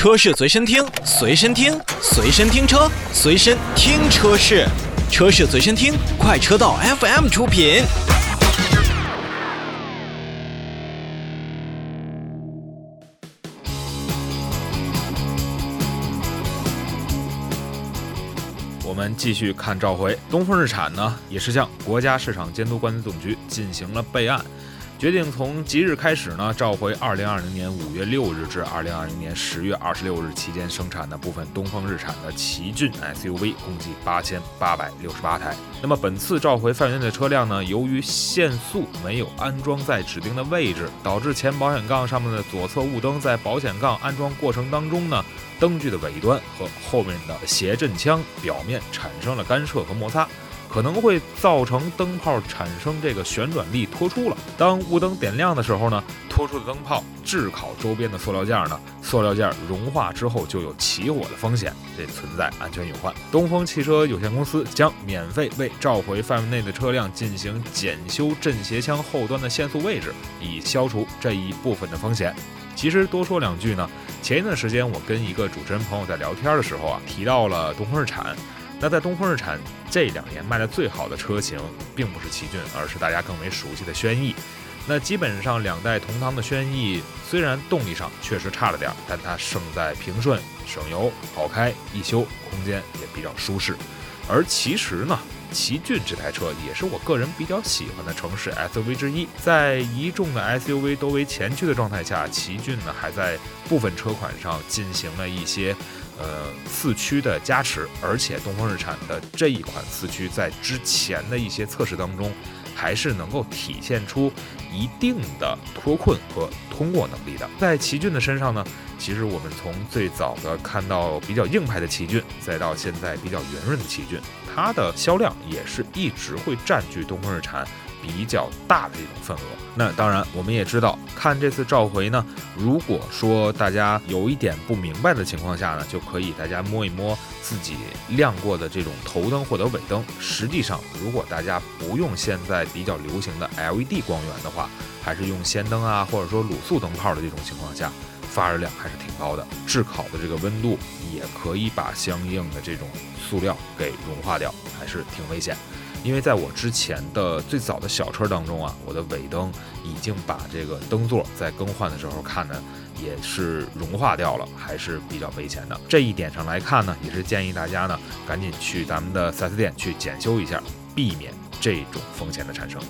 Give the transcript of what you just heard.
车市随身听，随身听，随身听车，随身听车市，车市随身听，快车道 FM 出品。我们继续看召回，东风日产呢也是向国家市场监督管理总局进行了备案。决定从即日开始呢，召回2020年5月6日至2020年10月26日期间生产的部分东风日产的奇骏 SUV，共计8868台。那么本次召回范围内的车辆呢，由于限速没有安装在指定的位置，导致前保险杠上面的左侧雾灯在保险杠安装过程当中呢，灯具的尾端和后面的谐振腔表面产生了干涉和摩擦。可能会造成灯泡产生这个旋转力脱出了。当雾灯点亮的时候呢，脱出的灯泡炙烤周边的塑料件呢，塑料件融化之后就有起火的风险，这存在安全隐患。东风汽车有限公司将免费为召回范围内的车辆进行检修震斜枪后端的限速位置，以消除这一部分的风险。其实多说两句呢，前一段时间我跟一个主持人朋友在聊天的时候啊，提到了东风日产。那在东风日产这两年卖的最好的车型，并不是奇骏，而是大家更为熟悉的轩逸。那基本上两代同堂的轩逸，虽然动力上确实差了点，但它胜在平顺、省油、好开、易修，空间也比较舒适。而其实呢，奇骏这台车也是我个人比较喜欢的城市 SUV 之一。在一众的 SUV 都为前驱的状态下，奇骏呢还在部分车款上进行了一些。呃，四驱的加持，而且东风日产的这一款四驱在之前的一些测试当中，还是能够体现出一定的脱困和通过能力的。在奇骏的身上呢，其实我们从最早的看到比较硬派的奇骏，再到现在比较圆润的奇骏，它的销量也是一直会占据东风日产。比较大的这种份额，那当然我们也知道，看这次召回呢，如果说大家有一点不明白的情况下呢，就可以大家摸一摸自己亮过的这种头灯或者尾灯。实际上，如果大家不用现在比较流行的 LED 光源的话，还是用氙灯啊，或者说卤素灯泡的这种情况下，发热量还是挺高的，炙烤的这个温度也可以把相应的这种塑料给融化掉，还是挺危险。因为在我之前的最早的小车当中啊，我的尾灯已经把这个灯座在更换的时候看呢，也是融化掉了，还是比较危险的。这一点上来看呢，也是建议大家呢，赶紧去咱们的 4S 店去检修一下，避免这种风险的产生。